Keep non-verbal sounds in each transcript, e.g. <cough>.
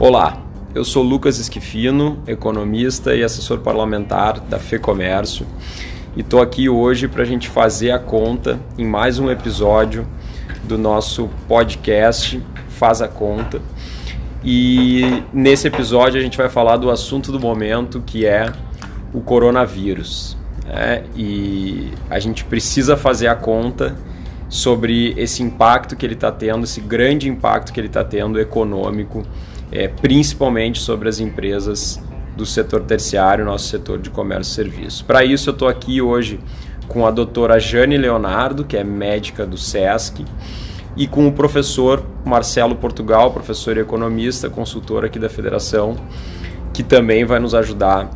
Olá, eu sou Lucas Esquifino, economista e assessor parlamentar da FEComércio e estou aqui hoje para a gente fazer a conta em mais um episódio do nosso podcast Faz a Conta. E nesse episódio a gente vai falar do assunto do momento que é o coronavírus. Né? E a gente precisa fazer a conta sobre esse impacto que ele está tendo, esse grande impacto que ele está tendo econômico é, principalmente sobre as empresas do setor terciário, nosso setor de comércio e serviço. Para isso, eu estou aqui hoje com a doutora Jane Leonardo, que é médica do SESC, e com o professor Marcelo Portugal, professor e economista, consultor aqui da federação, que também vai nos ajudar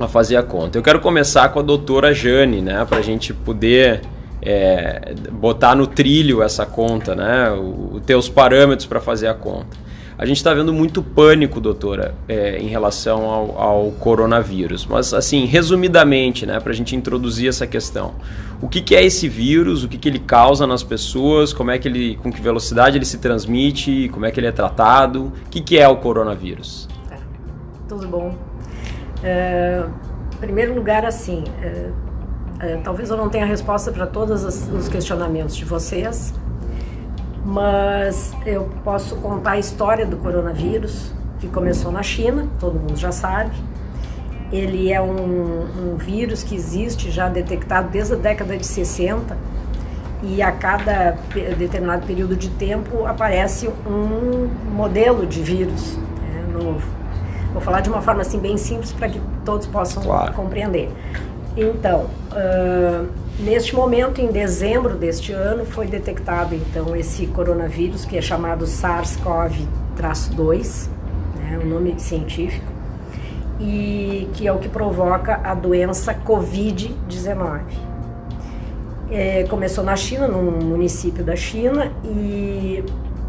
a fazer a conta. Eu quero começar com a doutora Jane, né, para a gente poder é, botar no trilho essa conta, né, os teus parâmetros para fazer a conta. A gente está vendo muito pânico, doutora, é, em relação ao, ao, coronavírus. Mas, assim, resumidamente, né, para a gente introduzir essa questão. O que, que é esse vírus? O que, que ele causa nas pessoas? Como é que ele, com que velocidade ele se transmite? Como é que ele é tratado? O que, que é o coronavírus? É, tudo bom. É, em primeiro lugar, assim, é, é talvez eu não tenha resposta para todos os questionamentos de vocês, mas eu posso contar a história do coronavírus, que começou na China, todo mundo já sabe. Ele é um, um vírus que existe já detectado desde a década de 60 e a cada determinado período de tempo aparece um modelo de vírus né, novo. Vou falar de uma forma assim bem simples para que todos possam claro. compreender. Então, uh, Neste momento, em dezembro deste ano, foi detectado então esse coronavírus que é chamado SARS-CoV-2, né, o nome científico, e que é o que provoca a doença Covid-19. É, começou na China, num município da China, e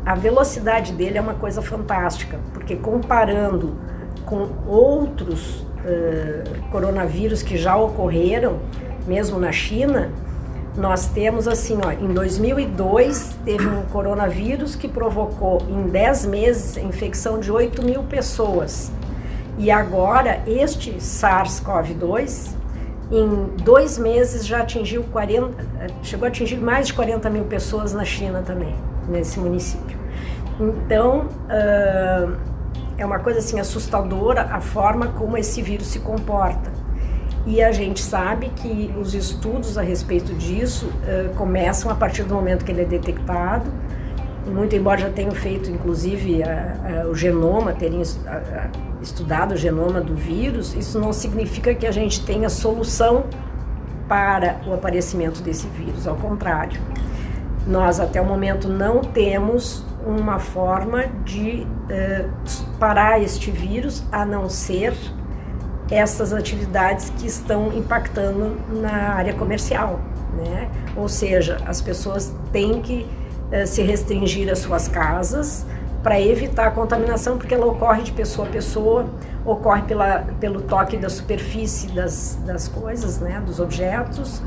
a velocidade dele é uma coisa fantástica, porque comparando com outros uh, coronavírus que já ocorreram, mesmo na China, nós temos assim, ó, em 2002 teve um coronavírus que provocou em 10 meses a infecção de 8 mil pessoas. E agora este SARS-CoV-2 em dois meses já atingiu 40, chegou a atingir mais de 40 mil pessoas na China também, nesse município. Então, uh, é uma coisa assim assustadora a forma como esse vírus se comporta. E a gente sabe que os estudos a respeito disso uh, começam a partir do momento que ele é detectado. Muito embora já tenham feito, inclusive, a, a, o genoma, terem estudado o genoma do vírus, isso não significa que a gente tenha solução para o aparecimento desse vírus. Ao contrário, nós até o momento não temos uma forma de uh, parar este vírus, a não ser essas atividades que estão impactando na área comercial, né? Ou seja, as pessoas têm que uh, se restringir às suas casas para evitar a contaminação, porque ela ocorre de pessoa a pessoa, ocorre pela, pelo toque da superfície das, das coisas, né? Dos objetos.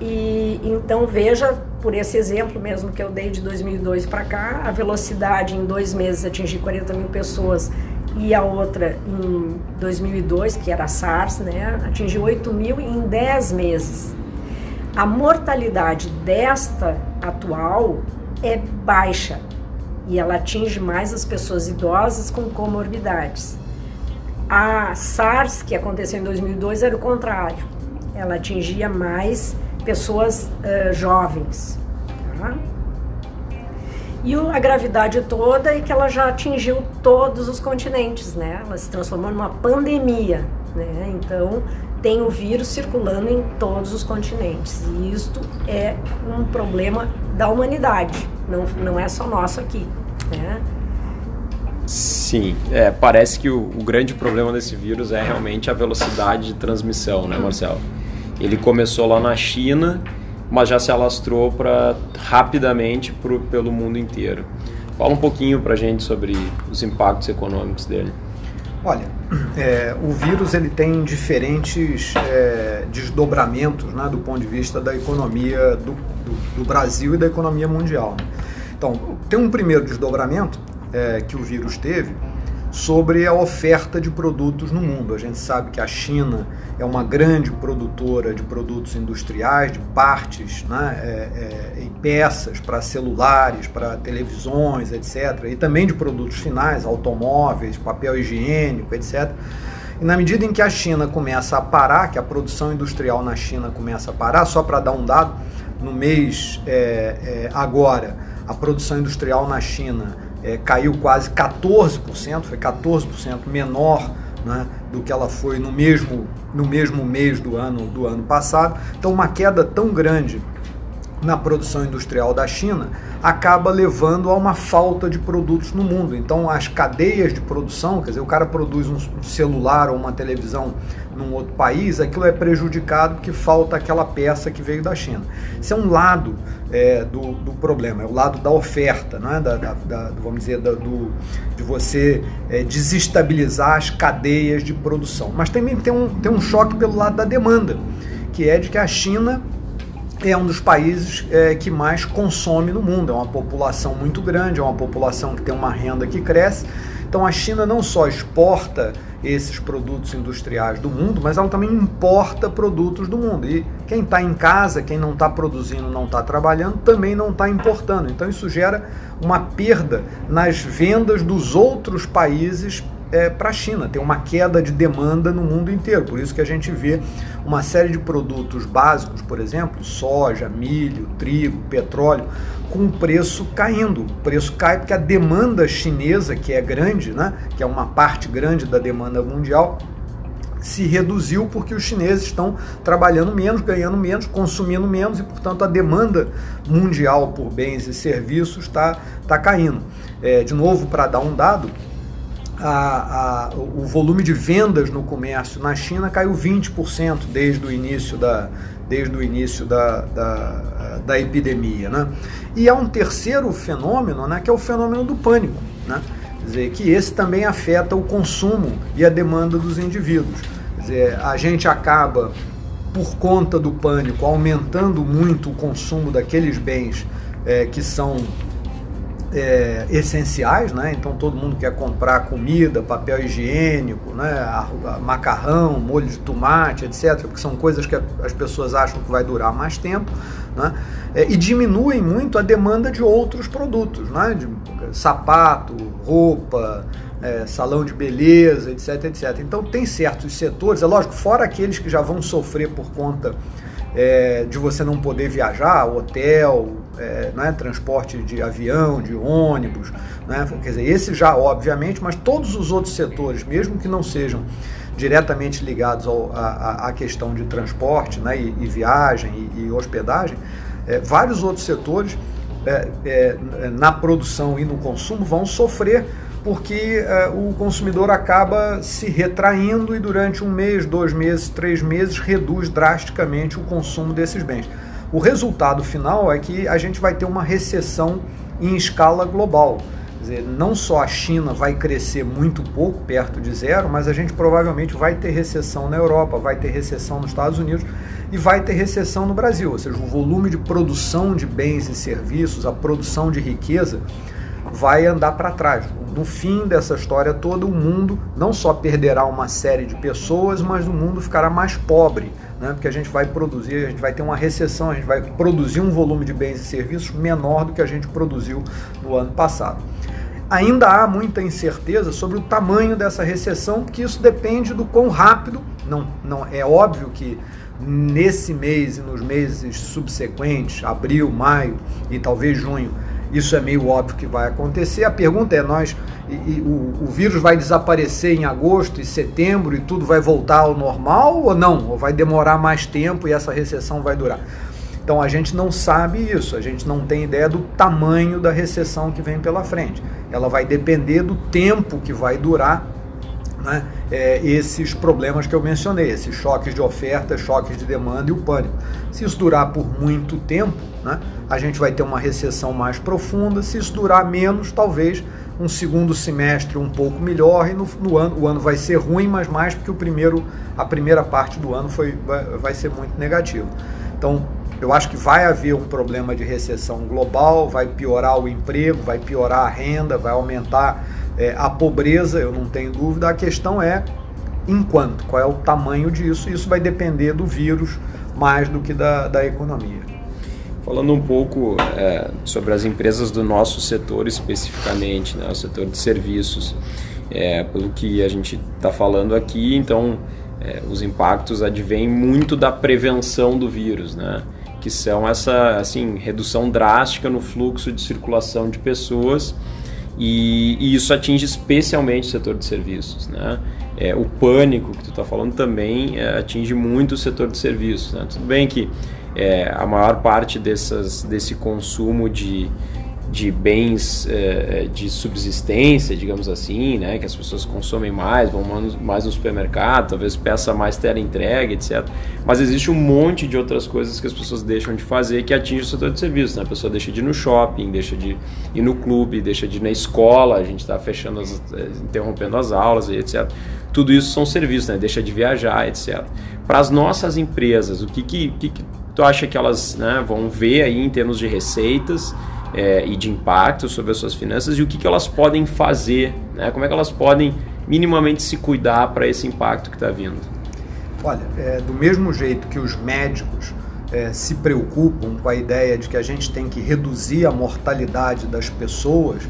E então veja por esse exemplo mesmo que eu dei de 2002 para cá, a velocidade em dois meses atingir 40 mil pessoas e a outra em 2002, que era a SARS, né, atingiu 8 mil em 10 meses. A mortalidade desta atual é baixa e ela atinge mais as pessoas idosas com comorbidades. A SARS, que aconteceu em 2002, era o contrário. Ela atingia mais pessoas uh, jovens. Tá? E a gravidade toda é que ela já atingiu todos os continentes, né? Ela se transformou numa pandemia, né? Então tem o vírus circulando em todos os continentes. E isto é um problema da humanidade, não, não é só nosso aqui, né? Sim, é, parece que o, o, grande problema desse vírus é realmente a velocidade de transmissão, né, Marcelo? Ele começou lá na China mas já se alastrou para rapidamente pro, pelo mundo inteiro. Fala um pouquinho para a gente sobre os impactos econômicos dele. Olha, <clears throat> é, o vírus ele tem diferentes é, desdobramentos né, do ponto de vista da economia do, do, do Brasil e da economia mundial. Né? Então, tem um primeiro desdobramento é, que o vírus teve sobre a oferta de produtos no mundo. A gente sabe que a China é uma grande produtora de produtos industriais, de partes né, é, é, e peças para celulares, para televisões, etc. E também de produtos finais, automóveis, papel higiênico, etc. E na medida em que a China começa a parar, que a produção industrial na China começa a parar, só para dar um dado, no mês é, é agora, a produção industrial na China é, caiu quase 14%, foi 14% menor né, do que ela foi no mesmo, no mesmo mês do ano, do ano passado. Então, uma queda tão grande na produção industrial da China acaba levando a uma falta de produtos no mundo. Então, as cadeias de produção, quer dizer, o cara produz um celular ou uma televisão num outro país, aquilo é prejudicado porque falta aquela peça que veio da China. Isso é um lado é, do, do, problema, é o lado da oferta, não é? da, da, da vamos dizer, da, do, de você é, desestabilizar as cadeias de produção. Mas também tem um, tem um choque pelo lado da demanda, que é de que a China é um dos países é, que mais consome no mundo. É uma população muito grande, é uma população que tem uma renda que cresce. Então a China não só exporta esses produtos industriais do mundo, mas ela também importa produtos do mundo. E quem está em casa, quem não está produzindo, não está trabalhando, também não está importando. Então isso gera uma perda nas vendas dos outros países é, para a China. Tem uma queda de demanda no mundo inteiro. Por isso que a gente vê uma série de produtos básicos, por exemplo, soja, milho, trigo, petróleo, com o preço caindo. O preço cai porque a demanda chinesa, que é grande, né, que é uma parte grande da demanda mundial, se reduziu porque os chineses estão trabalhando menos, ganhando menos, consumindo menos e, portanto, a demanda mundial por bens e serviços está tá caindo. É, de novo, para dar um dado, a, a, o volume de vendas no comércio na China caiu 20% desde o início da, desde o início da, da, da, epidemia. Né? E há um terceiro fenômeno, né, que é o fenômeno do pânico. Né? Quer dizer, que esse também afeta o consumo e a demanda dos indivíduos. Quer dizer, a gente acaba, por conta do pânico, aumentando muito o consumo daqueles bens é, que são é, essenciais, né? Então todo mundo quer comprar comida, papel higiênico, né? macarrão, molho de tomate, etc., porque são coisas que as pessoas acham que vai durar mais tempo, né? É, e diminuem muito a demanda de outros produtos, né? De sapato, roupa, é, salão de beleza, etc, etc. Então tem certos setores, é lógico, fora aqueles que já vão sofrer por conta é, de você não poder viajar, hotel, é, né, transporte de avião, de ônibus, né, quer dizer, esse já obviamente, mas todos os outros setores, mesmo que não sejam diretamente ligados à questão de transporte né, e, e viagem e, e hospedagem, é, vários outros setores é, é, na produção e no consumo vão sofrer porque uh, o consumidor acaba se retraindo e durante um mês, dois meses, três meses reduz drasticamente o consumo desses bens. O resultado final é que a gente vai ter uma recessão em escala global. Dizer, não só a China vai crescer muito pouco, perto de zero, mas a gente provavelmente vai ter recessão na Europa, vai ter recessão nos Estados Unidos e vai ter recessão no Brasil. Ou seja, o volume de produção de bens e serviços, a produção de riqueza, vai andar para trás. No fim dessa história toda, o mundo não só perderá uma série de pessoas, mas o mundo ficará mais pobre, né? porque a gente vai produzir, a gente vai ter uma recessão, a gente vai produzir um volume de bens e serviços menor do que a gente produziu no ano passado. Ainda há muita incerteza sobre o tamanho dessa recessão, porque isso depende do quão rápido. Não, não é óbvio que nesse mês e nos meses subsequentes, abril, maio e talvez junho, isso é meio óbvio que vai acontecer. A pergunta é: nós, e, e, o, o, vírus vai desaparecer em agosto e setembro e tudo vai voltar ao normal ou não? Ou vai demorar mais tempo e essa recessão vai durar? Então a gente não sabe isso, a gente não tem ideia do tamanho da recessão que vem pela frente. Ela vai depender do tempo que vai durar né, é, esses problemas que eu mencionei, esses choques de oferta, choques de demanda e o pânico. Se isso durar por muito tempo, né, a gente vai ter uma recessão mais profunda. Se isso durar menos, talvez um segundo semestre um pouco melhor e no, no ano o ano vai ser ruim, mas mais porque o primeiro a primeira parte do ano foi vai, vai ser muito negativo. Então eu acho que vai haver um problema de recessão global, vai piorar o emprego, vai piorar a renda, vai aumentar é, a pobreza, eu não tenho dúvida, a questão é enquanto, qual é o tamanho disso, isso vai depender do vírus mais do que da, da economia. Falando um pouco é, sobre as empresas do nosso setor especificamente, né, o setor de serviços, é, pelo que a gente está falando aqui, então é, os impactos advêm muito da prevenção do vírus, né? que são essa assim, redução drástica no fluxo de circulação de pessoas e, e isso atinge especialmente o setor de serviços. Né? É, o pânico que tu está falando também é, atinge muito o setor de serviços. Né? Tudo bem que é, a maior parte dessas, desse consumo de, de bens é, de subsistência, digamos assim, né, que as pessoas consomem mais, vão mais no supermercado, talvez peça mais ter entrega, etc. Mas existe um monte de outras coisas que as pessoas deixam de fazer que atinge o setor de serviços. Né? A pessoa deixa de ir no shopping, deixa de ir no clube, deixa de ir na escola, a gente está fechando, as, é, interrompendo as aulas, etc. Tudo isso são serviços, né? deixa de viajar, etc. Para as nossas empresas, o que, que, que, que tu acha que elas né, vão ver aí em termos de receitas? É, e de impacto sobre as suas finanças e o que, que elas podem fazer, né? como é que elas podem minimamente se cuidar para esse impacto que está vindo. Olha, é, do mesmo jeito que os médicos é, se preocupam com a ideia de que a gente tem que reduzir a mortalidade das pessoas,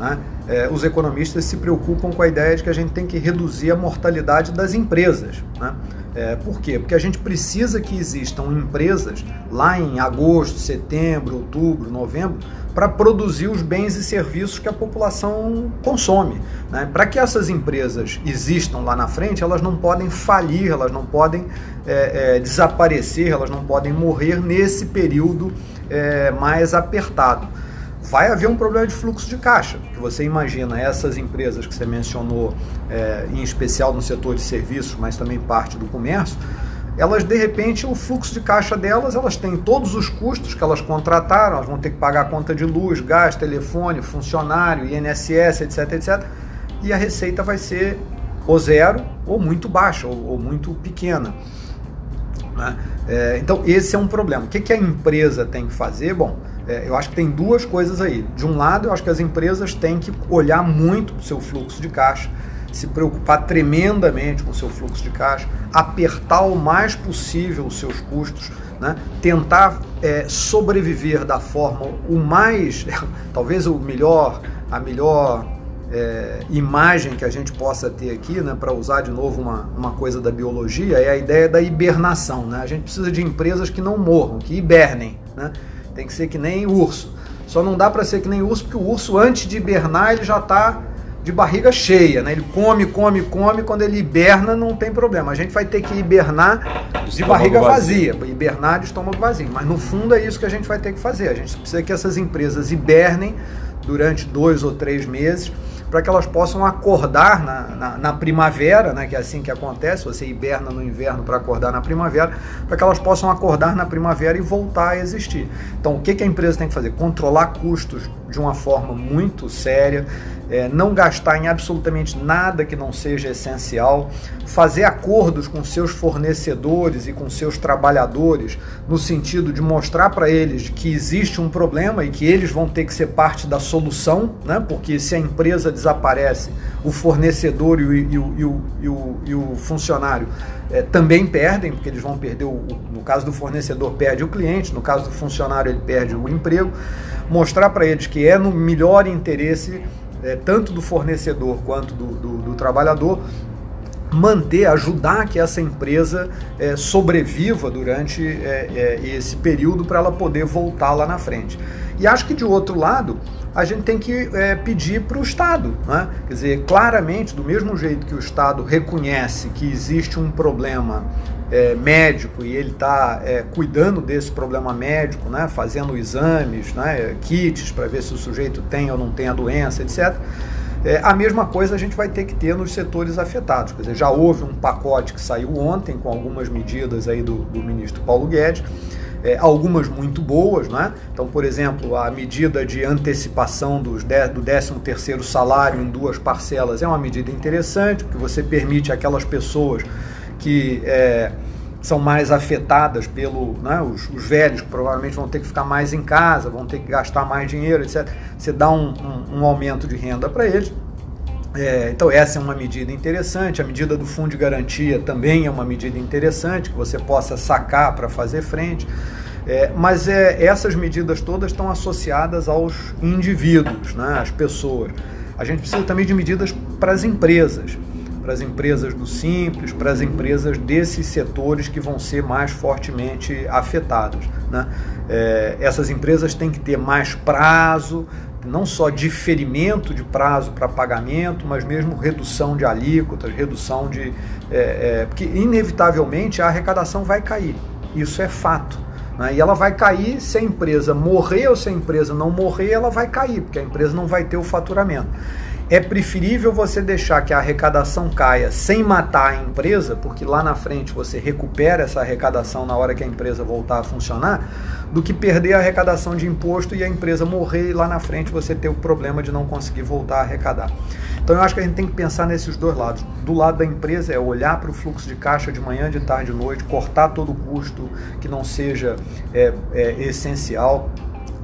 né? É, os economistas se preocupam com a ideia de que a gente tem que reduzir a mortalidade das empresas. Né? É, por quê? Porque a gente precisa que existam empresas lá em agosto, setembro, outubro, novembro, para produzir os bens e serviços que a população consome. Né? Para que essas empresas existam lá na frente, elas não podem falir, elas não podem é, é, desaparecer, elas não podem morrer nesse período é, mais apertado. Vai haver um problema de fluxo de caixa, que você imagina essas empresas que você mencionou, é, em especial no setor de serviços, mas também parte do comércio, elas de repente o fluxo de caixa delas, elas têm todos os custos que elas contrataram, elas vão ter que pagar conta de luz, gás, telefone, funcionário, INSS, etc, etc. E a receita vai ser ou zero ou muito baixa ou, ou muito pequena. Né? É, então esse é um problema. O que, que a empresa tem que fazer? Bom, é, eu acho que tem duas coisas aí. De um lado, eu acho que as empresas têm que olhar muito para o seu fluxo de caixa se preocupar tremendamente com o seu fluxo de caixa, apertar o mais possível os seus custos, né? tentar é, sobreviver da forma o mais, <laughs> talvez o melhor, a melhor é, imagem que a gente possa ter aqui, né, para usar de novo uma, uma coisa da biologia, é a ideia da hibernação. Né? A gente precisa de empresas que não morram, que hibernem. Né? Tem que ser que nem urso. Só não dá para ser que nem urso, porque o urso, antes de hibernar, ele já está de barriga cheia, né? Ele come, come, come, quando ele hiberna não tem problema. A gente vai ter que hibernar de barriga vazia, hibernar de estômago vazio. Mas no fundo é isso que a gente vai ter que fazer. A gente precisa que essas empresas hibernem durante dois ou três meses para que elas possam acordar na, na, na, primavera, né, que é assim que acontece, você hiberna no inverno para acordar na primavera, para que elas possam acordar na primavera e voltar a existir. Então, o que, que a empresa tem que fazer? Controlar custos de uma forma muito séria, é, não gastar em absolutamente nada que não seja essencial, fazer acordos com seus fornecedores e com seus trabalhadores, no sentido de mostrar para eles que existe um problema e que eles vão ter que ser parte da solução, né? porque se a empresa desaparece, o fornecedor e o, e o, e o, e o, e o funcionário é, também perdem, porque eles vão perder, o, no caso do fornecedor, perde o cliente, no caso do funcionário, ele perde o emprego. Mostrar para eles que é no melhor interesse é, tanto do fornecedor quanto do, do, do, trabalhador, manter, ajudar que essa empresa é, sobreviva durante é, é esse período para ela poder voltar lá na frente. E acho que de outro lado, a gente tem que é, pedir para o Estado. Né? Quer dizer, claramente, do mesmo jeito que o Estado reconhece que existe um problema é, médico e ele está é, cuidando desse problema médico, né, fazendo exames, né, kits para ver se o sujeito tem ou não tem a doença, etc. É, a mesma coisa a gente vai ter que ter nos setores afetados. Quer dizer, já houve um pacote que saiu ontem com algumas medidas aí do, do ministro Paulo Guedes, é, algumas muito boas, né? Então, por exemplo, a medida de antecipação dos de, do 13º salário em duas parcelas é uma medida interessante, porque você permite aquelas pessoas que é, são mais afetadas pelo. Né, os, os, velhos provavelmente vão ter que ficar mais em casa, vão ter que gastar mais dinheiro, etc. Você dá um, um, um aumento de renda para eles. É, então essa é uma medida interessante. A medida do fundo de garantia também é uma medida interessante que você possa sacar para fazer frente. É, mas é, essas medidas todas estão associadas aos indivíduos, né, às pessoas. A gente precisa também de medidas para as empresas, para as empresas do Simples, para as empresas desses setores que vão ser mais fortemente afetados. Né? É, essas empresas têm que ter mais prazo, não só diferimento de prazo para pagamento, mas mesmo redução de alíquotas, redução de. É, é, porque, inevitavelmente, a arrecadação vai cair. Isso é fato. Né? E ela vai cair se a empresa morrer ou se a empresa não morrer, ela vai cair, porque a empresa não vai ter o faturamento. É preferível você deixar que a arrecadação caia sem matar a empresa, porque lá na frente você recupera essa arrecadação na hora que a empresa voltar a funcionar, do que perder a arrecadação de imposto e a empresa morrer e lá na frente você ter o problema de não conseguir voltar a arrecadar. Então eu acho que a gente tem que pensar nesses dois lados. Do lado da empresa é olhar para o fluxo de caixa de manhã, de tarde, de noite, cortar todo o custo que não seja é, é, essencial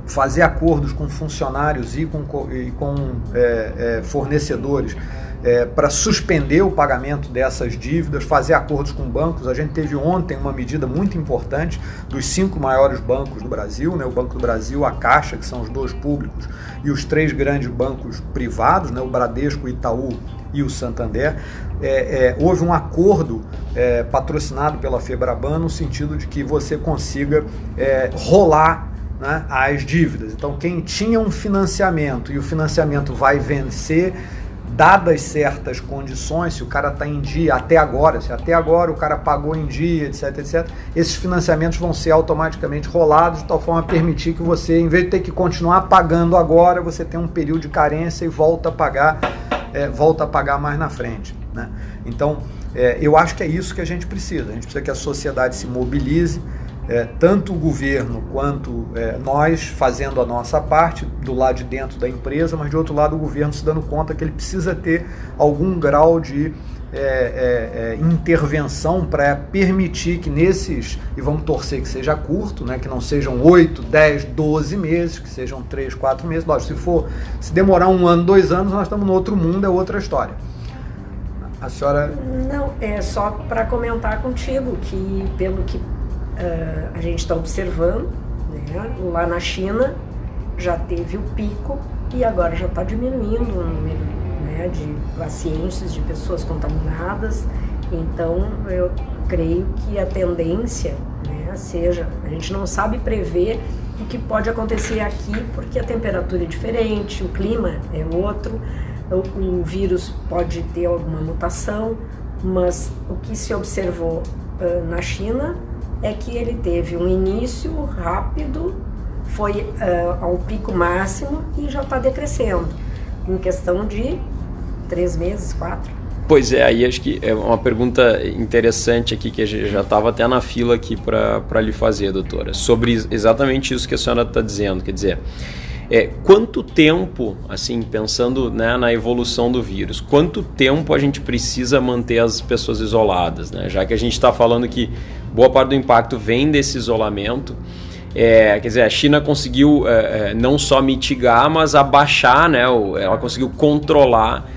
fazer acordos com funcionários e com, e com é, é, fornecedores é, para suspender o pagamento dessas dívidas, fazer acordos com bancos. A gente teve ontem uma medida muito importante dos cinco maiores bancos do Brasil, né, o Banco do Brasil, a Caixa, que são os dois públicos, e os três grandes bancos privados, né, o Bradesco, o Itaú e o Santander. É, é, houve um acordo é, patrocinado pela Febraban no sentido de que você consiga é, rolar né, as dívidas. Então, quem tinha um financiamento e o financiamento vai vencer, dadas certas condições, se o cara está em dia até agora, se até agora o cara pagou em dia, etc, etc, esses financiamentos vão ser automaticamente rolados de tal forma a permitir que você, em vez de ter que continuar pagando agora, você tem um período de carência e volta a pagar, é, volta a pagar mais na frente. Né? Então, é, eu acho que é isso que a gente precisa. A gente precisa que a sociedade se mobilize, é, tanto o governo quanto é, nós fazendo a nossa parte do lado de dentro da empresa, mas de outro lado o governo se dando conta que ele precisa ter algum grau de é, é, é intervenção para permitir que nesses, e vamos torcer que seja curto, né, que não sejam 8, 10, 12 meses, que sejam 3, 4 meses. Lógico, se for, se demorar um ano, dois anos, nós estamos no outro mundo, é outra história. A senhora. Não, é só para comentar contigo que, pelo que uh, a gente está observando, né? lá na China já teve o pico e agora já está diminuindo o número né, de pacientes, de pessoas contaminadas. Então eu creio que a tendência né, seja, a gente não sabe prever o que pode acontecer aqui porque a temperatura é diferente, o clima é outro, o, o vírus pode ter alguma mutação, mas o que se observou uh, na China é que ele teve um início rápido, foi uh, a um pico máximo e já está decrescendo, em questão de três meses, quatro. Pois é, aí acho que é uma pergunta interessante aqui que já estava até na fila aqui para lhe fazer, doutora, sobre exatamente isso que a senhora está dizendo, quer dizer, é, quanto tempo, assim, pensando né, na evolução do vírus, quanto tempo a gente precisa manter as pessoas isoladas, né? Já que a gente está falando que boa parte do impacto vem desse isolamento. É, quer dizer, a China conseguiu é, é não só mitigar, mas abaixar, né? Ela conseguiu controlar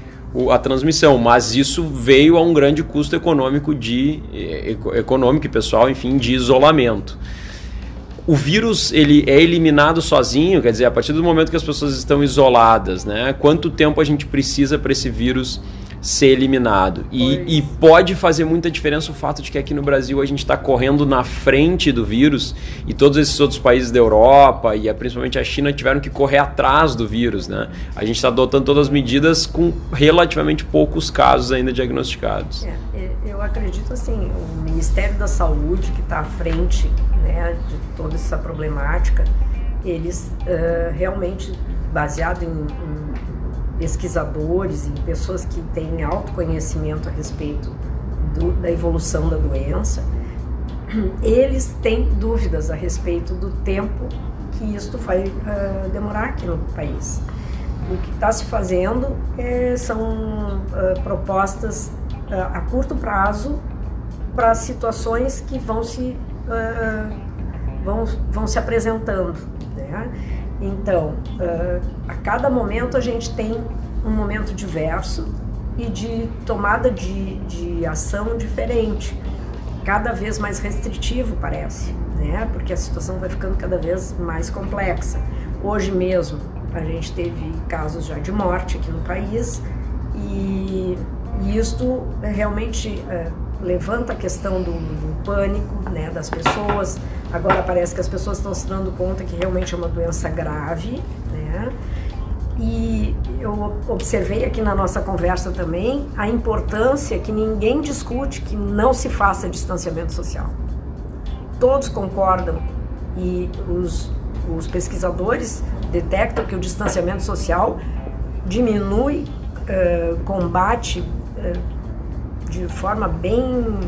a transmissão, mas isso veio a um grande custo econômico de econômico e pessoal, enfim, de isolamento o vírus ele é eliminado sozinho, quer dizer, a partir do momento que as pessoas estão isoladas, né? Quanto tempo a gente precisa para esse vírus ser eliminado? E, e, pode fazer muita diferença o fato de que aqui no Brasil a gente está correndo na frente do vírus e todos esses outros países da Europa e principalmente a China tiveram que correr atrás do vírus, né? A gente está adotando todas as medidas com relativamente poucos casos ainda diagnosticados. É, eu acredito assim, o Ministério da Saúde que está à frente né, de toda essa problemática, eles uh, realmente, baseado em, em, pesquisadores, em pessoas que têm autoconhecimento a respeito do, da evolução da doença, eles têm dúvidas a respeito do tempo que isto vai uh, demorar aqui no país. O que está se fazendo é, são uh, propostas a curto prazo para situações que vão se uh, vão, vão se apresentando. Né? Então, uh, a cada momento a gente tem um momento diverso e de tomada de, de ação diferente, cada vez mais restritivo parece, né? Porque a situação vai ficando cada vez mais complexa. Hoje mesmo a gente teve casos já de morte aqui no país e, e isto realmente é, levanta a questão do, do, pânico né, das pessoas. Agora parece que as pessoas estão se dando conta que realmente é uma doença grave, né? E eu observei aqui na nossa conversa também a importância que ninguém discute que não se faça distanciamento social. Todos concordam e os, os pesquisadores detectam que o distanciamento social diminui, uh, combate uh, de forma bem,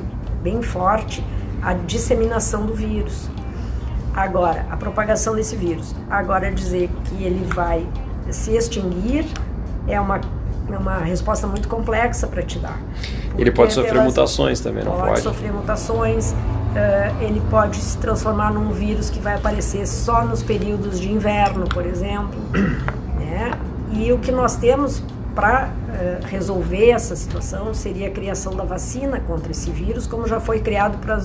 bem forte a disseminação do vírus. Agora, a propagação desse vírus. Agora, dizer que ele vai se extinguir é uma, é uma resposta muito complexa para te dar. Ele pode sofrer pelas, mutações também, não pode? Pode sofrer mutações, uh, ele pode se transformar num vírus que vai aparecer só nos períodos de inverno, por exemplo. <clears throat> né? E o que nós temos para uh, resolver essa situação seria a criação da vacina contra esse vírus, como já foi criado para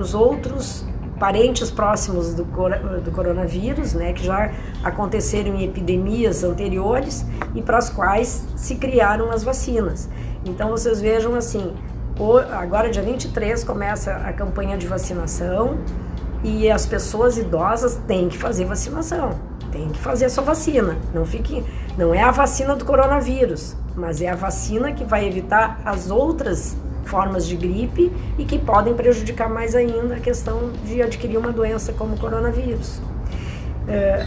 os outros parentes próximos do, do coronavírus, né, que já aconteceram em epidemias anteriores e para as quais se criaram as vacinas. Então vocês vejam assim, agora dia 23 começa a campanha de vacinação e as pessoas idosas têm que fazer vacinação, têm que fazer a sua vacina. Não fique, não é a vacina do coronavírus, mas é a vacina que vai evitar as outras formas de gripe e que podem prejudicar mais ainda a questão de adquirir uma doença como o coronavírus. É,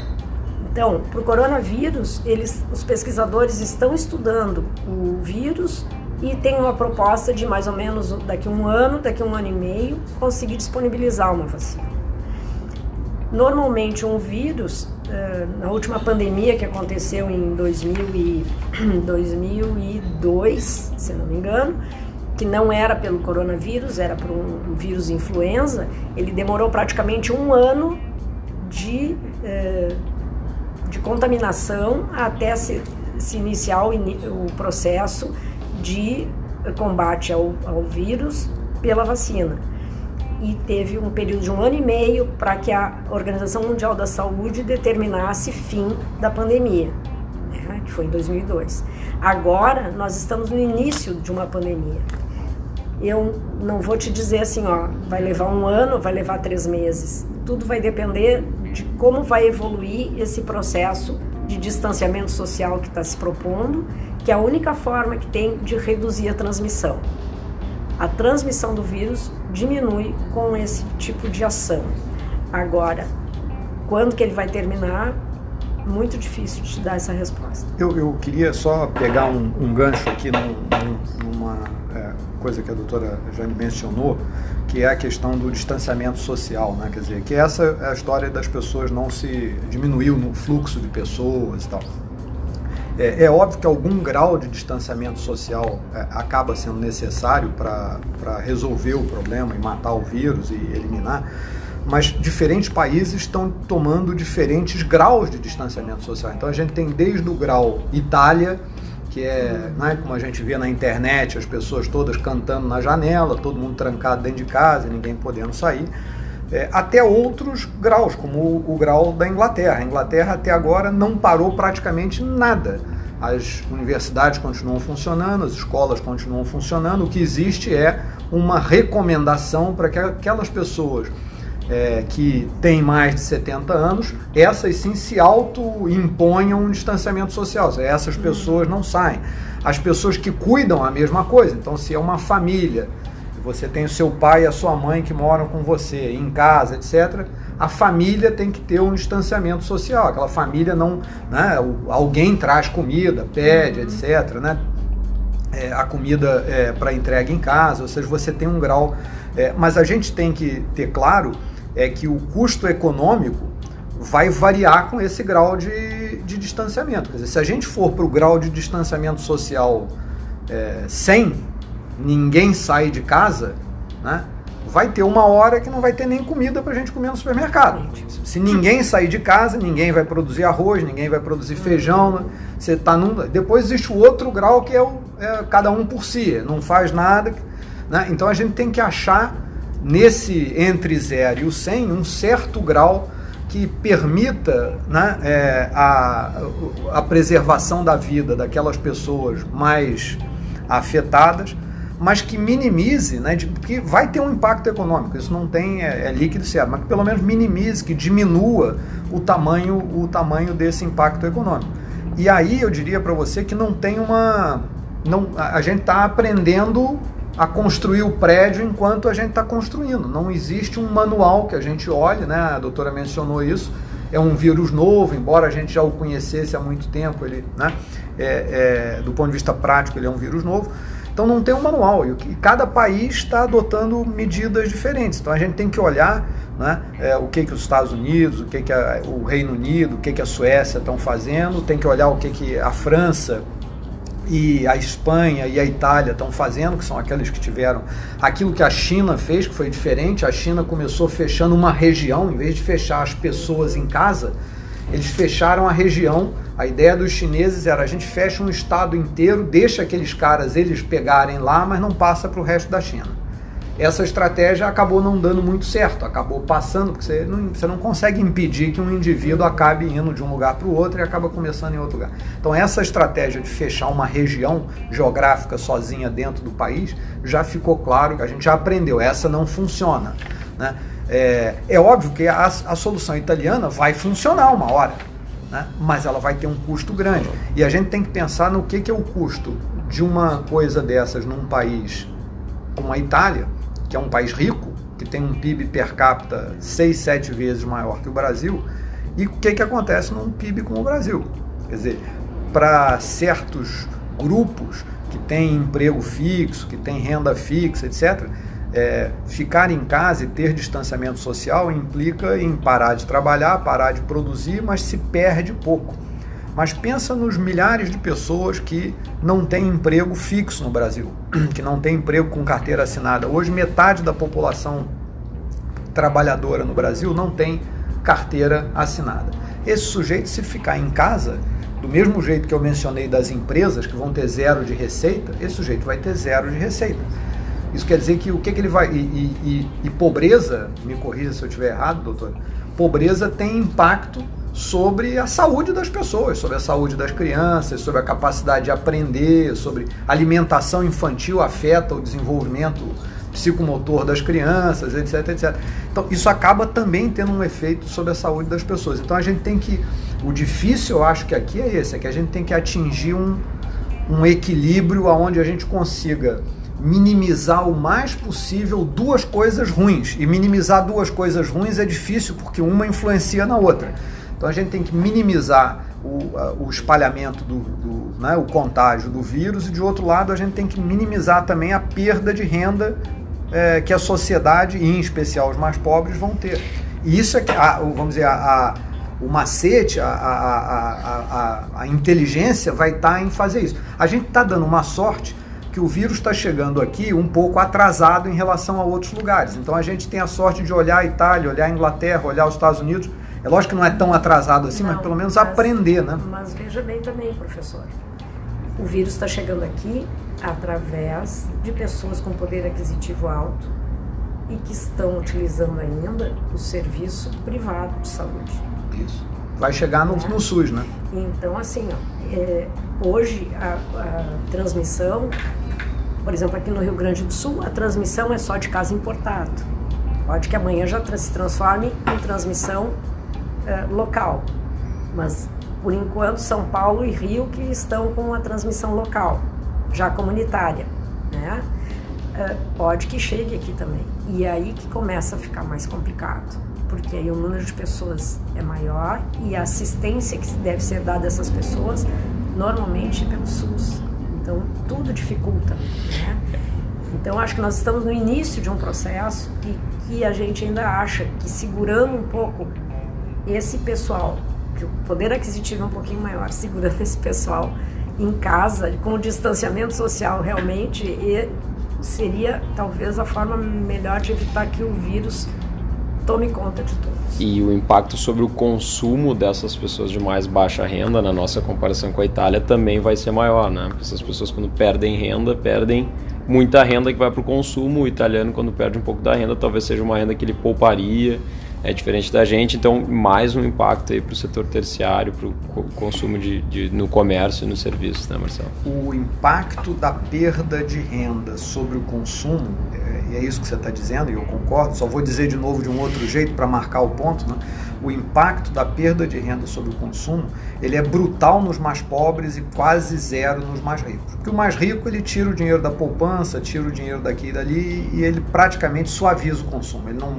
então, para o coronavírus, eles, os pesquisadores estão estudando o vírus e tem uma proposta de mais ou menos daqui a um ano, daqui a um ano e meio, conseguir disponibilizar uma vacina. Normalmente, um vírus, é, na última pandemia que aconteceu em 2000 e, <clears throat> 2002, se não me engano, que não era pelo coronavírus, era por um vírus influenza, ele demorou praticamente um ano de, eh, de contaminação até se, se iniciar o, o, processo de combate ao, ao vírus pela vacina. E teve um período de um ano e meio para que a Organização Mundial da Saúde determinasse fim da pandemia, né, que foi em 2002. Agora nós estamos no início de uma pandemia eu não vou te dizer assim, ó, vai levar um ano, vai levar três meses. Tudo vai depender de como vai evoluir esse processo de distanciamento social que está se propondo, que é a única forma que tem de reduzir a transmissão. A transmissão do vírus diminui com esse tipo de ação. Agora, quando que ele vai terminar? Muito difícil de te dar essa resposta. Eu, eu queria só pegar um, um gancho aqui num, numa é, coisa que a doutora Jane mencionou, que é a questão do distanciamento social, né? Quer dizer, que essa é a história das pessoas não se diminuiu no fluxo de pessoas e tal. É, é óbvio que algum grau de distanciamento social é, acaba sendo necessário para resolver o problema e matar o vírus e eliminar, mas diferentes países estão tomando diferentes graus de distanciamento social. Então a gente tem desde o grau Itália, que é, né, como a gente vê na internet, as pessoas todas cantando na janela, todo mundo trancado dentro de casa, ninguém podendo sair, é, até outros graus, como o, o, grau da Inglaterra. A Inglaterra até agora não parou praticamente nada. As universidades continuam funcionando, as escolas continuam funcionando. O que existe é uma recomendação para que aquelas pessoas é, que têm mais de 70 anos, essas sim se auto-imponham um distanciamento social. Essas uhum. pessoas não saem. As pessoas que cuidam, a mesma coisa. Então, se é uma família, você tem o seu pai e a sua mãe que moram com você em casa, etc., a família tem que ter um distanciamento social. Aquela família não. Né, alguém traz comida, pede, uhum. etc. Né? É, a comida é, para entrega em casa, ou seja, você tem um grau. É, mas a gente tem que ter claro é que o custo econômico vai variar com esse grau de, de distanciamento. Quer dizer, se a gente for para o grau de distanciamento social é, 100, ninguém sai de casa, né? vai ter uma hora que não vai ter nem comida para a gente comer no supermercado. Se ninguém sair de casa, ninguém vai produzir arroz, ninguém vai produzir feijão. Né? Você tá num... Depois existe o outro grau que é, o, é cada um por si, não faz nada. Né? Então a gente tem que achar nesse entre zero e o 100 um certo grau que permita né, é, a, a preservação da vida daquelas pessoas mais afetadas mas que minimize, né, de, porque vai ter um impacto econômico, isso não tem, é, é líquido certo, mas que pelo menos minimize, que diminua o tamanho, o tamanho desse impacto econômico. E aí eu diria para você que não tem uma. Não, a gente está aprendendo a construir o prédio enquanto a gente está construindo. Não existe um manual que a gente olhe, né? A doutora mencionou isso. É um vírus novo, embora a gente já o conhecesse há muito tempo, ele, né? É, é, do ponto de vista prático, ele é um vírus novo então não tem um manual e cada país está adotando medidas diferentes. Então a gente tem que olhar né, é, o que, que os Estados Unidos, o que, que a, o Reino Unido, o que, que a Suécia estão fazendo, tem que olhar o que, que a França e a Espanha e a Itália estão fazendo, que são aqueles que tiveram aquilo que a China fez, que foi diferente. A China começou fechando uma região, em vez de fechar as pessoas em casa, eles fecharam a região a ideia dos chineses era a gente fecha um estado inteiro, deixa aqueles caras eles pegarem lá, mas não passa para o resto da China. Essa estratégia acabou não dando muito certo, acabou passando, porque você não, você não consegue impedir que um indivíduo acabe indo de um lugar para o outro e acaba começando em outro lugar. Então, essa estratégia de fechar uma região geográfica sozinha dentro do país já ficou claro, a gente já aprendeu, essa não funciona. Né? É, é óbvio que a, a solução italiana vai funcionar uma hora né? mas ela vai ter um custo grande. E a gente tem que pensar no que, que é o custo de uma coisa dessas num país como a Itália, que é um país rico, que tem um PIB per capita 6, 7 vezes maior que o Brasil, e o que, que acontece num PIB como o Brasil. Quer dizer, para certos grupos que têm emprego fixo, que têm renda fixa, etc., é, ficar em casa e ter distanciamento social implica em parar de trabalhar, parar de produzir, mas se perde pouco. Mas pensa nos milhares de pessoas que não têm emprego fixo no Brasil, <clears throat> que não têm emprego com carteira assinada. Hoje, metade da população trabalhadora no Brasil não tem carteira assinada. Esse sujeito, se ficar em casa, do mesmo jeito que eu mencionei das empresas que vão ter zero de receita, esse sujeito vai ter zero de receita. Isso quer dizer que o que, que ele vai. E, e, e, pobreza, me corrija se eu estiver errado, doutor, pobreza tem impacto sobre a saúde das pessoas, sobre a saúde das crianças, sobre a capacidade de aprender, sobre alimentação infantil afeta o desenvolvimento psicomotor das crianças, etc, etc. Então, isso acaba também tendo um efeito sobre a saúde das pessoas. Então, a gente tem que. O difícil, eu acho que aqui é esse, é que a gente tem que atingir um, um equilíbrio onde a gente consiga minimizar o mais possível duas coisas ruins. E minimizar duas coisas ruins é difícil porque uma influencia na outra. Então a gente tem que minimizar o, o espalhamento do, do né, o contágio do vírus e de outro lado a gente tem que minimizar também a perda de renda é, que a sociedade e em especial os mais pobres vão ter. E isso é que, a, vamos dizer, a, a o macete, a, a, a, a, inteligência vai estar tá em fazer isso. A gente está dando uma sorte que o vírus está chegando aqui um pouco atrasado em relação a outros lugares. Então a gente tem a sorte de olhar a Itália, olhar a Inglaterra, olhar os Estados Unidos. É lógico que não é tão atrasado assim, não, mas pelo menos mas, aprender, né? Mas veja bem também, professor. O vírus está chegando aqui através de pessoas com poder aquisitivo alto e que estão utilizando ainda o serviço privado de saúde. Isso. Vai chegar no, é. no SUS, né? Então, assim, ó, é, hoje a, a transmissão por exemplo, aqui no Rio Grande do Sul, a transmissão é só de caso importado. Pode que amanhã já se transforme em transmissão uh, local. Mas, por enquanto, São Paulo e Rio que estão com a transmissão local, já comunitária. Né? Uh, pode que chegue aqui também. E é aí que começa a ficar mais complicado. Porque aí o número de pessoas é maior e a assistência que deve ser dada a essas pessoas, normalmente é pelo SUS. Então, tudo dificulta. Né? Então, acho que nós estamos no início de um processo e que a gente ainda acha que segurando um pouco esse pessoal, que o poder aquisitivo é um pouquinho maior, <laughs> segurando esse pessoal em casa, com o distanciamento social realmente, seria talvez a forma melhor de evitar que o vírus tome conta de todos. E o impacto sobre o consumo dessas pessoas de mais baixa renda, na nossa comparação com a Itália, também vai ser maior, né? Porque essas pessoas, quando perdem renda, perdem muita renda que vai para o consumo. O italiano, quando perde um pouco da renda, talvez seja uma renda que ele pouparia é diferente da gente, então mais um impacto aí para o setor terciário, para o consumo de, de, no comércio e no serviço, né, Marcelo? O impacto da perda de renda sobre o consumo, é, e é isso que você está dizendo, e eu concordo, só vou dizer de novo de um outro jeito para marcar o ponto, né? o impacto da perda de renda sobre o consumo, ele é brutal nos mais pobres e quase zero nos mais ricos. Porque o mais rico, ele tira o dinheiro da poupança, tira o dinheiro daqui e dali e ele praticamente suaviza o consumo. Ele não,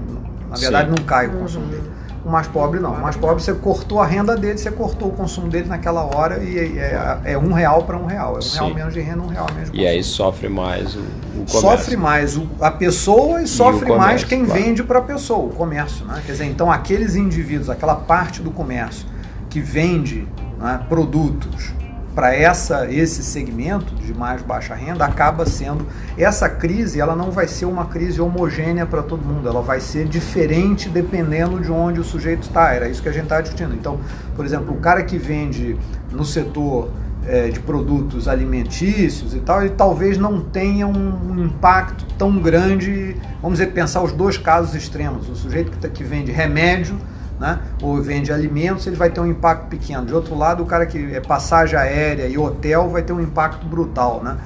na verdade, Sim. não cai o consumo uhum. dele. O mais pobre não. O mais pobre você cortou a renda dele, você cortou o consumo dele naquela hora e é, é, é um real para um real. É um Sim. real menos de renda, um real menos de consumo. E aí sofre mais o, o comércio. Sofre mais o, a pessoa e, e sofre comércio, mais quem claro. vende para a pessoa, o comércio. Né? Quer dizer, então aqueles indivíduos, aquela parte do comércio que vende né, produtos para essa esse segmento de mais baixa renda acaba sendo essa crise ela não vai ser uma crise homogênea para todo mundo ela vai ser diferente dependendo de onde o sujeito está era isso que a gente está discutindo. Então por exemplo o cara que vende no setor é, de produtos alimentícios e tal ele talvez não tenha um, impacto tão grande vamos dizer pensar os dois casos extremos o sujeito que, tá, que vende remédio né? ou vende alimentos, ele vai ter um impacto pequeno. De outro lado, o cara que é passagem aérea e hotel vai ter um impacto brutal. Né?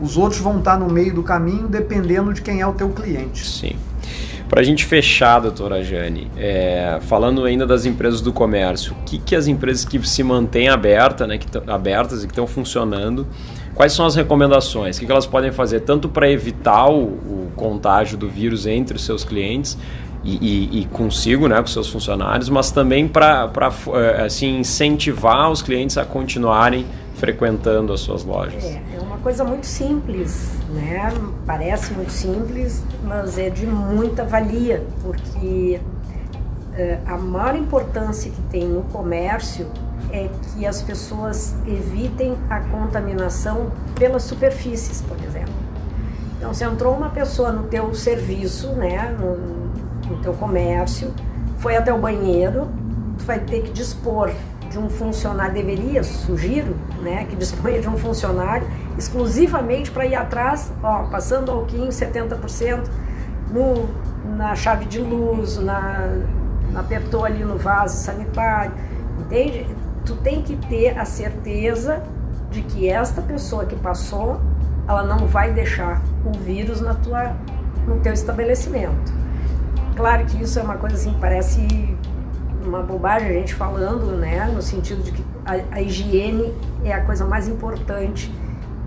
Os outros vão estar no meio do caminho dependendo de quem é o teu cliente. Sim. Para a gente fechar, doutora Jane, é, falando ainda das empresas do comércio, o que, que as empresas que se mantêm aberta, né, que abertas e que estão funcionando, quais são as recomendações? O que, que elas podem fazer tanto para evitar o, o contágio do vírus entre os seus clientes, e, e, consigo, né, com seus funcionários, mas também para eh, assim, incentivar os clientes a continuarem frequentando as suas lojas. É, é uma coisa muito simples, né? Parece muito simples, mas é de muita valia, porque é, a maior importância que tem no comércio é que as pessoas evitem a contaminação pelas superfícies, por exemplo. Então, se entrou uma pessoa no teu serviço, né, no, no teu comércio, foi até o banheiro, tu vai ter que dispor de um funcionário, deveria, sugiro, né, que disponha de um funcionário exclusivamente para ir atrás, ó, passando alquinho 70% no, na chave de luz, na, apertou ali no vaso sanitário, entende? Tu tem que ter a certeza de que esta pessoa que passou, ela não vai deixar o vírus na tua, no teu estabelecimento. Claro que isso é uma coisa assim, parece uma bobagem a gente falando, né? No sentido de que a, a higiene é a coisa mais importante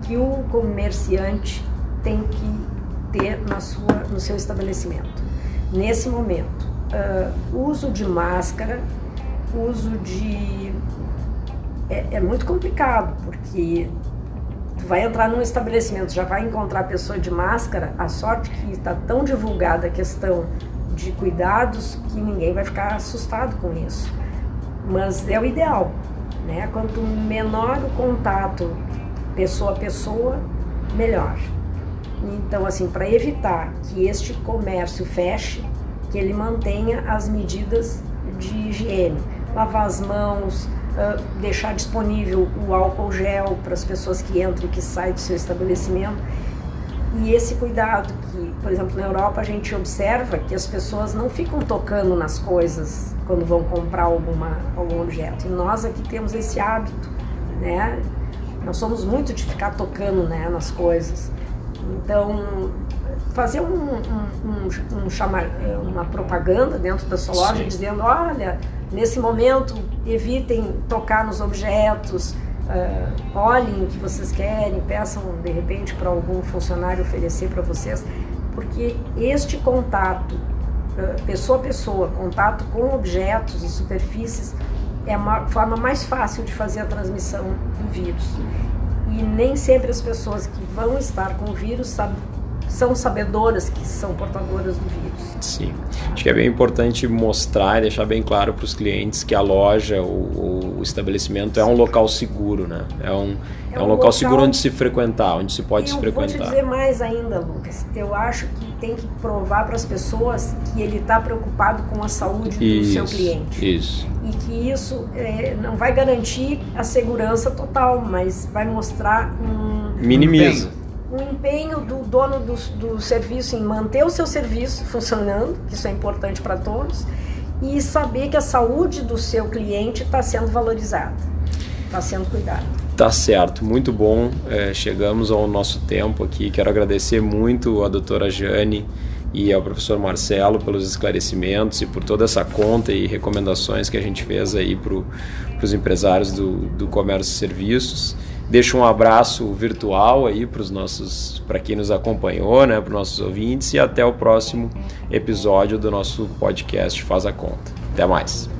que o comerciante tem que ter na sua, no seu estabelecimento. Nesse momento, uh, uso de máscara, uso de. É, é, muito complicado, porque tu vai entrar num estabelecimento, já vai encontrar pessoa de máscara, a sorte que está tão divulgada a questão de cuidados que ninguém vai ficar assustado com isso. Mas é o ideal, né? Quanto menor o contato pessoa a pessoa, melhor. Então, assim, para evitar que este comércio feche, que ele mantenha as medidas de higiene, lavar as mãos, uh, deixar disponível o álcool gel para as pessoas que entram e que saem do seu estabelecimento e esse cuidado que, por exemplo, na Europa a gente observa que as pessoas não ficam tocando nas coisas quando vão comprar alguma, algum objeto. E nós aqui temos esse hábito, né? Nós somos muito de ficar tocando né, nas coisas. Então, fazer um, um, um, um chamar, uma propaganda dentro da sua loja Sim. dizendo, olha, nesse momento evitem tocar nos objetos, uh, olhem o que vocês querem, peçam de repente para algum funcionário oferecer para vocês, porque este contato, uh, pessoa a pessoa, contato com objetos e superfícies, é a forma mais fácil de fazer a transmissão do vírus. E nem sempre as pessoas que vão estar com o vírus são sabedoras que são portadoras do vírus. Sim. Acho que é bem importante mostrar e deixar bem claro para os clientes que a loja, o, o, estabelecimento é um local seguro, né? É um, é, é um, um local, local, seguro onde se frequentar, onde se pode se frequentar. Eu vou te dizer mais ainda, Lucas. Eu acho que tem que provar para as pessoas que ele está preocupado com a saúde isso, do seu cliente. Isso. E que isso é, não vai garantir a segurança total, mas vai mostrar um... Minimiza. Um o empenho do dono do, do serviço em manter o seu serviço funcionando, que isso é importante para todos, e saber que a saúde do seu cliente está sendo valorizada, está sendo cuidada. Tá certo, muito bom. É, chegamos ao nosso tempo aqui. Quero agradecer muito a doutora Jane e ao professor Marcelo pelos esclarecimentos e por toda essa conta e recomendações que a gente fez aí para os empresários do, do comércio e serviços. Deixo um abraço virtual aí para os nossos, para quem nos acompanhou, né, para os nossos ouvintes e até o próximo episódio do nosso podcast Faz a Conta. Até mais.